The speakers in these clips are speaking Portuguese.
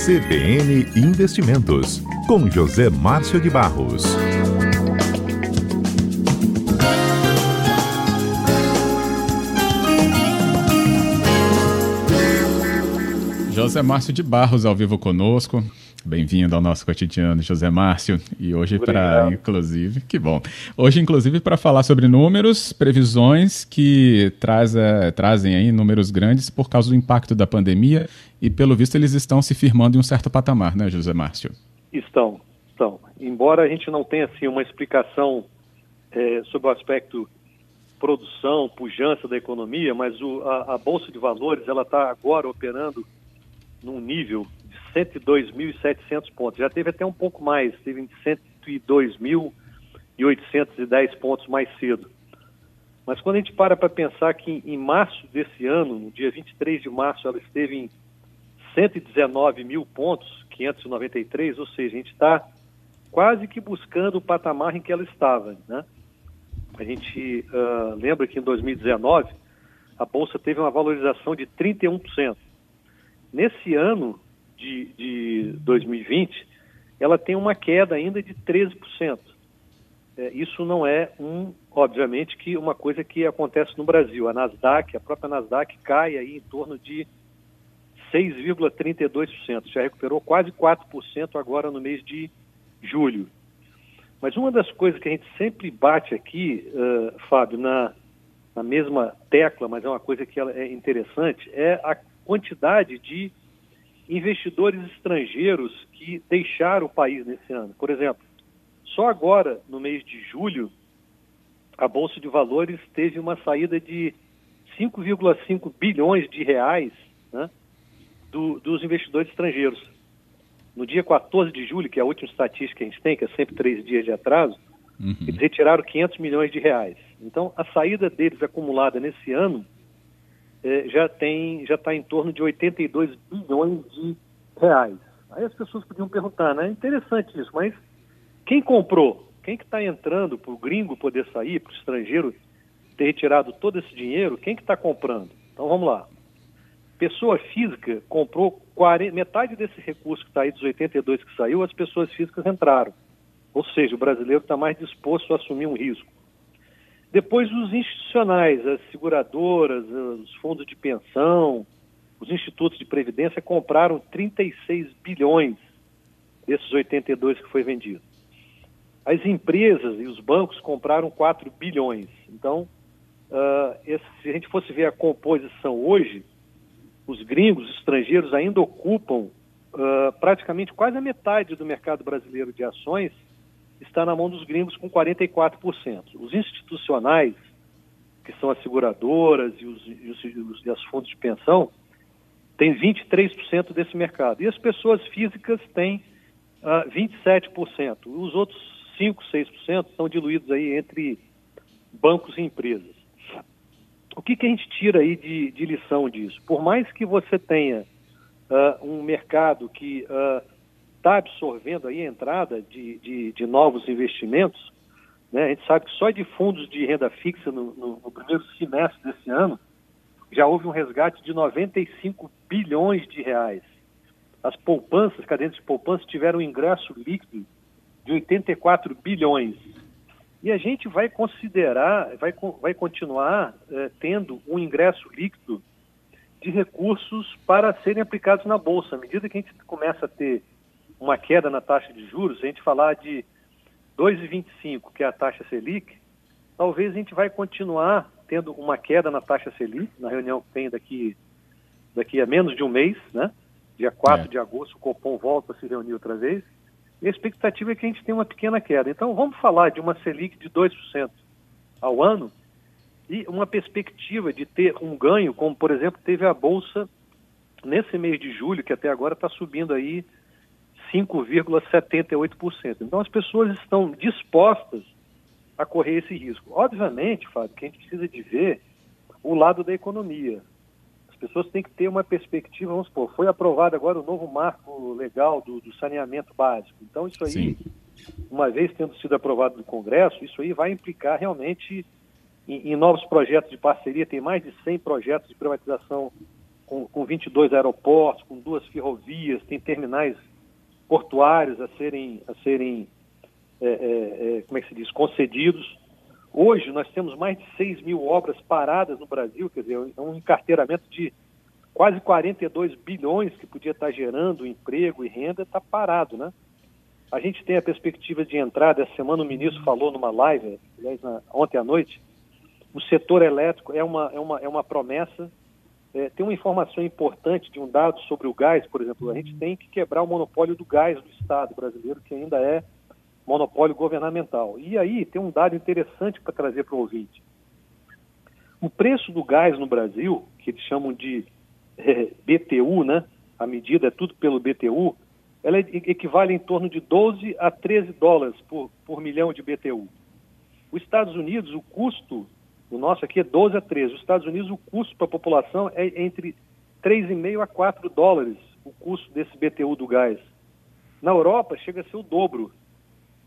CBN Investimentos, com José Márcio de Barros. José Márcio de Barros ao vivo conosco. Bem-vindo ao nosso cotidiano, José Márcio. E hoje para, inclusive, que bom. Hoje, inclusive, para falar sobre números, previsões que traz, é, trazem aí números grandes por causa do impacto da pandemia e, pelo visto, eles estão se firmando em um certo patamar, né, José Márcio? Estão, estão. Embora a gente não tenha, assim, uma explicação é, sobre o aspecto produção, pujança da economia, mas o, a, a Bolsa de Valores, ela está agora operando num nível de 102.700 pontos. Já teve até um pouco mais, teve em 102.810 pontos mais cedo. Mas quando a gente para para pensar que em março desse ano, no dia 23 de março, ela esteve em 119 mil pontos, 593, ou seja, a gente está quase que buscando o patamar em que ela estava. Né? A gente uh, lembra que em 2019 a Bolsa teve uma valorização de 31%. Nesse ano de, de 2020, ela tem uma queda ainda de 13%. É, isso não é um, obviamente, que uma coisa que acontece no Brasil. A Nasdaq, a própria Nasdaq cai aí em torno de 6,32%. Já recuperou quase 4% agora no mês de julho. Mas uma das coisas que a gente sempre bate aqui, uh, Fábio, na, na mesma tecla, mas é uma coisa que é interessante, é a quantidade de investidores estrangeiros que deixaram o país nesse ano. Por exemplo, só agora, no mês de julho, a Bolsa de Valores teve uma saída de 5,5 bilhões de reais né, do, dos investidores estrangeiros. No dia 14 de julho, que é a última estatística que a gente tem, que é sempre três dias de atraso, uhum. eles retiraram 500 milhões de reais. Então, a saída deles acumulada nesse ano é, já tem já está em torno de 82 bilhões de reais. Aí as pessoas podiam perguntar, né? Interessante isso, mas quem comprou? Quem que está entrando para o gringo poder sair, para o estrangeiro ter retirado todo esse dinheiro? Quem que está comprando? Então vamos lá. Pessoa física comprou 40, metade desse recurso que está aí dos 82 que saiu, as pessoas físicas entraram. Ou seja, o brasileiro está mais disposto a assumir um risco. Depois os institucionais, as seguradoras, os fundos de pensão, os institutos de previdência compraram 36 bilhões desses 82 que foi vendido. As empresas e os bancos compraram 4 bilhões. Então, uh, esse, se a gente fosse ver a composição hoje, os gringos, os estrangeiros ainda ocupam uh, praticamente quase a metade do mercado brasileiro de ações está na mão dos gringos com 44%. Os institucionais, que são as seguradoras e os, e os, e os fundos de pensão, têm 23% desse mercado. E as pessoas físicas têm uh, ah, 27%. Os outros 5, 6% são diluídos aí entre bancos e empresas. O que, que a gente tira aí de, de lição disso? Por mais que você tenha uh, um mercado que uh, está absorvendo aí a entrada de, de, de, novos investimentos. Né? A gente sabe que só de fundos de renda fixa no, no, no, primeiro semestre desse ano já houve um resgate de 95 bilhões de reais. As poupanças, cadeias de poupança, tiveram um ingresso líquido de 84 bilhões. E a gente vai considerar, vai, vai continuar eh, tendo um ingresso líquido de recursos para serem aplicados na Bolsa. À medida que a gente começa a ter uma queda na taxa de juros, se a gente falar de 2,25, que é a taxa Selic, talvez a gente vai continuar tendo uma queda na taxa Selic, na reunião que tem daqui, daqui a menos de um mês, né? Dia 4 é. de agosto, o Copom volta a se reunir outra vez. E a expectativa é que a gente tenha uma pequena queda. Então, vamos falar de uma Selic de 2% ao ano e uma perspectiva de ter um ganho, como, por exemplo, teve a Bolsa nesse mês de julho, que até agora está subindo aí 5,78%. Então as pessoas estão dispostas a correr esse risco. Obviamente, Fábio, que a gente precisa de ver o lado da economia. As pessoas têm que ter uma perspectiva, vamos supor, foi aprovado agora o novo marco legal do, do saneamento básico. Então isso aí, Sim. uma vez tendo sido aprovado no Congresso, isso aí vai implicar realmente em, em novos projetos de parceria. Tem mais de 100 projetos de privatização com, com 22 aeroportos, com duas ferrovias, tem terminais portuários a serem, a serem é, é, é como é que se diz, concedidos. Hoje nós temos mais de 6 mil obras paradas no Brasil, quer dizer, é um encarteiramento de quase 42 bilhões que podia estar gerando emprego e renda, está parado, né? A gente tem a perspectiva de entrada, essa semana o ministro falou numa live, aliás, na, ontem à noite, o setor elétrico é uma, é uma, é uma promessa. É, tem uma informação importante de um dado sobre o gás, por exemplo, a gente tem que quebrar o monopólio do gás do Estado brasileiro, que ainda é monopólio governamental. E aí tem um dado interessante para trazer para o ouvinte. O preço do gás no Brasil, que eles chamam de é, BTU, né? A medida é tudo pelo BTU, ela equivale em torno de 12 a 13 dólares por, por milhão de BTU. Os Estados Unidos, o custo, o nosso aqui é 12 a 13. Os Estados Unidos, o custo para a população é entre 3,5 a 4 dólares o custo desse BTU do gás. Na Europa, chega a ser o dobro.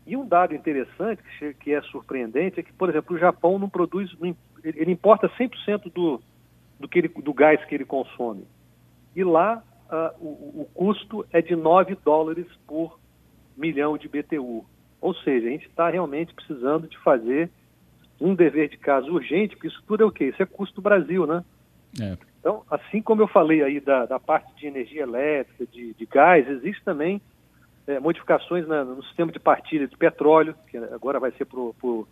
E um dado interessante, que é surpreendente, é que, por exemplo, o Japão não produz, ele importa 100% do, do, que ele, do gás que ele consome. E lá uh, o, o, custo é de 9 dólares por milhão de BTU. Ou seja, a gente está realmente precisando de fazer um dever de casa urgente, porque isso tudo é o quê? Isso é custo Brasil, né? É. Então, assim como eu falei aí da, da parte de energia elétrica, de, de gás, existe também é, modificações na, no sistema de partilha de petróleo, que agora vai ser por, por,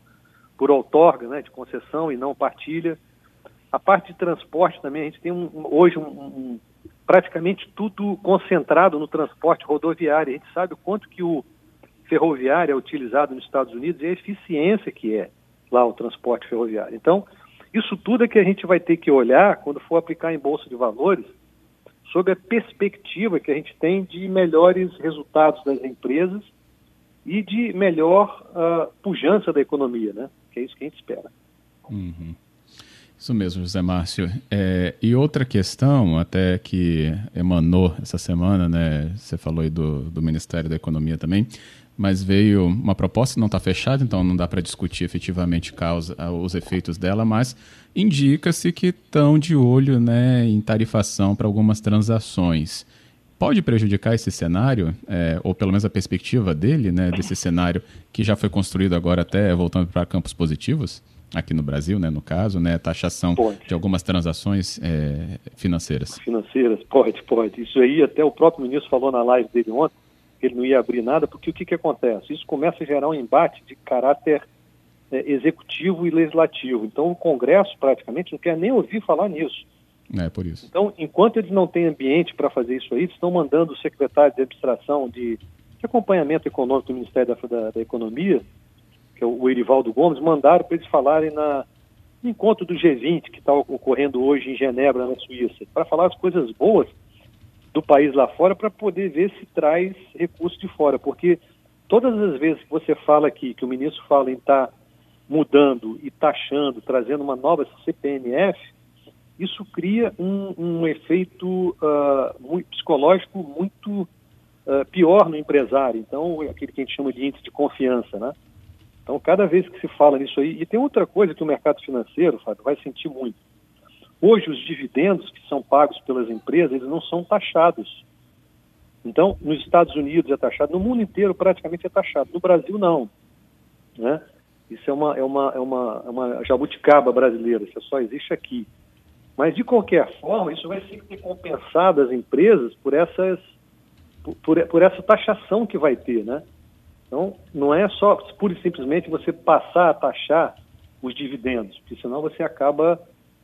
por outorga, né, de concessão e não partilha. A parte de transporte também, a gente tem um, hoje um, um, praticamente tudo concentrado no transporte rodoviário. A gente sabe o quanto que o ferroviário é utilizado nos Estados Unidos e a eficiência que é lá o transporte ferroviário. Então, isso tudo é que a gente vai ter que olhar quando for aplicar em bolsa de valores sobre a perspectiva que a gente tem de melhores resultados das empresas e de melhor uh, pujança da economia, né? Que é isso que a gente espera. Uhum. Isso mesmo, José Márcio. É, e outra questão, até que emanou essa semana, né? Você falou aí do, do Ministério da Economia também, mas veio uma proposta, não está fechada, então não dá para discutir efetivamente causa, os efeitos dela, mas indica-se que estão de olho né, em tarifação para algumas transações. Pode prejudicar esse cenário, é, ou pelo menos a perspectiva dele, né, desse cenário que já foi construído agora até voltando para campos positivos? aqui no Brasil, né, no caso, né, taxação pode. de algumas transações é, financeiras. Financeiras, pode, pode. Isso aí até o próprio ministro falou na live dele ontem, ele não ia abrir nada, porque o que, que acontece? Isso começa a gerar um embate de caráter é, executivo e legislativo. Então o Congresso praticamente não quer nem ouvir falar nisso. É, por isso. Então, enquanto eles não têm ambiente para fazer isso aí, estão mandando o secretário de administração de, de acompanhamento econômico do Ministério da, da, da Economia que é o Erivaldo Gomes, mandaram para eles falarem na, no encontro do G20 que está ocorrendo hoje em Genebra, na Suíça, para falar as coisas boas do país lá fora para poder ver se traz recursos de fora, porque todas as vezes que você fala aqui, que o ministro fala em estar tá mudando e taxando, trazendo uma nova CPMF, isso cria um, um efeito uh, muito, psicológico muito uh, pior no empresário. Então, aquele que a gente chama de índice de confiança, né? Então, cada vez que se fala nisso aí, e tem outra coisa que o mercado financeiro, Fábio, vai sentir muito. Hoje, os dividendos que são pagos pelas empresas, eles não são taxados. Então, nos Estados Unidos é taxado, no mundo inteiro praticamente é taxado. No Brasil, não. Né? Isso é uma, é uma, é uma, é uma jabuticaba brasileira, isso só existe aqui. Mas, de qualquer forma, isso vai ser compensado às empresas por, essas, por, por, essa taxação que vai ter, né? Então, não é só pura e simplesmente você passar a taxar os dividendos, porque senão você acaba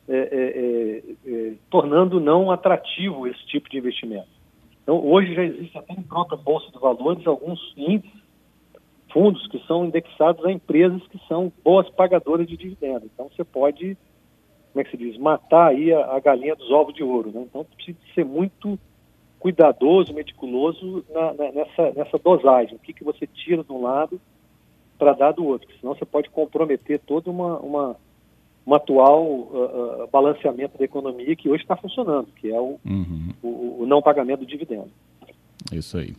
é, é, é, é, tornando não atrativo esse tipo de investimento. Então, hoje já existe até em própria Bolsa de Valores alguns índices, fundos que são indexados a empresas que são boas pagadoras de dividendos. Então, você pode, como é que se diz, matar aí a, a galinha dos ovos de ouro. Né? Então, precisa ser muito cuidadoso, meticuloso na, na, nessa, nessa dosagem. O que, que você tira de um lado para dar do outro, senão você pode comprometer todo uma, uma, um atual uh, uh, balanceamento da economia que hoje está funcionando, que é o, uhum. o, o, não pagamento do dividendo. Isso aí.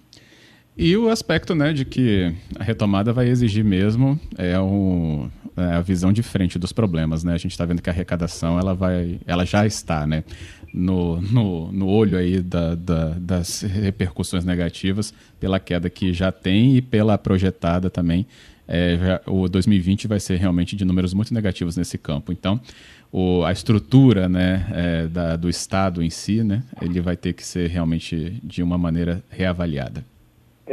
E o aspecto né, de que a retomada vai exigir mesmo é, um, é a visão de frente dos problemas. Né? A gente está vendo que a arrecadação ela vai, ela já está né, no, no, no olho aí da, da, das repercussões negativas pela queda que já tem e pela projetada também. É, já, o 2020 vai ser realmente de números muito negativos nesse campo. Então, o, a estrutura né, é, da, do Estado em si, né, ele vai ter que ser realmente de uma maneira reavaliada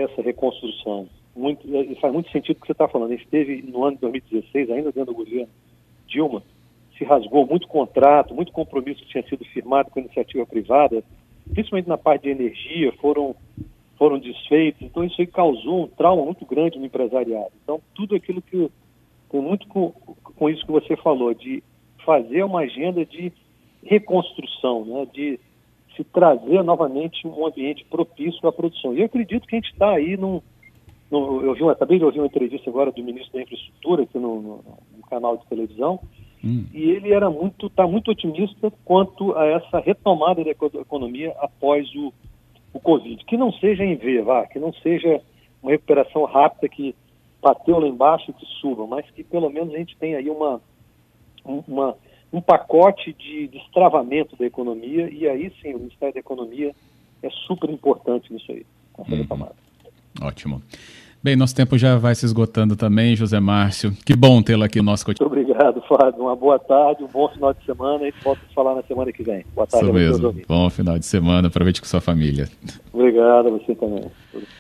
essa reconstrução. Muito, e faz muito sentido o que você está falando. A gente teve no ano de 2016, ainda dentro do governo Dilma, se rasgou muito contrato, muito compromisso que tinha sido firmado com a iniciativa privada, principalmente na parte de energia, foram, foram desfeitos. Então, isso aí causou um trauma muito grande no empresariado. Então, tudo aquilo que tem muito com, com isso que você falou, de fazer uma agenda de reconstrução, né, de se trazer novamente um ambiente propício à produção. E eu acredito que a gente está aí num, num, eu vi uma, acabei de ouvir uma entrevista agora do ministro da Infraestrutura aqui no, no, no canal de televisão hum. e ele era muito está muito otimista quanto a essa retomada da economia após o, o Covid, que não seja em V, vá, que não seja uma recuperação rápida que bateu lá embaixo e que suba, mas que pelo menos a gente tenha aí uma uma um pacote de destravamento da economia, e aí sim o Ministério da Economia é super importante nisso aí, uhum. Ótimo. Bem, nosso tempo já vai se esgotando também, José Márcio. Que bom tê-lo aqui no nosso cotidiano. Muito obrigado, Fábio. Uma boa tarde, um bom final de semana e volto a falar na semana que vem. Boa tarde Isso mesmo. Bom final de semana. Aproveite com sua família. Obrigado, a você também.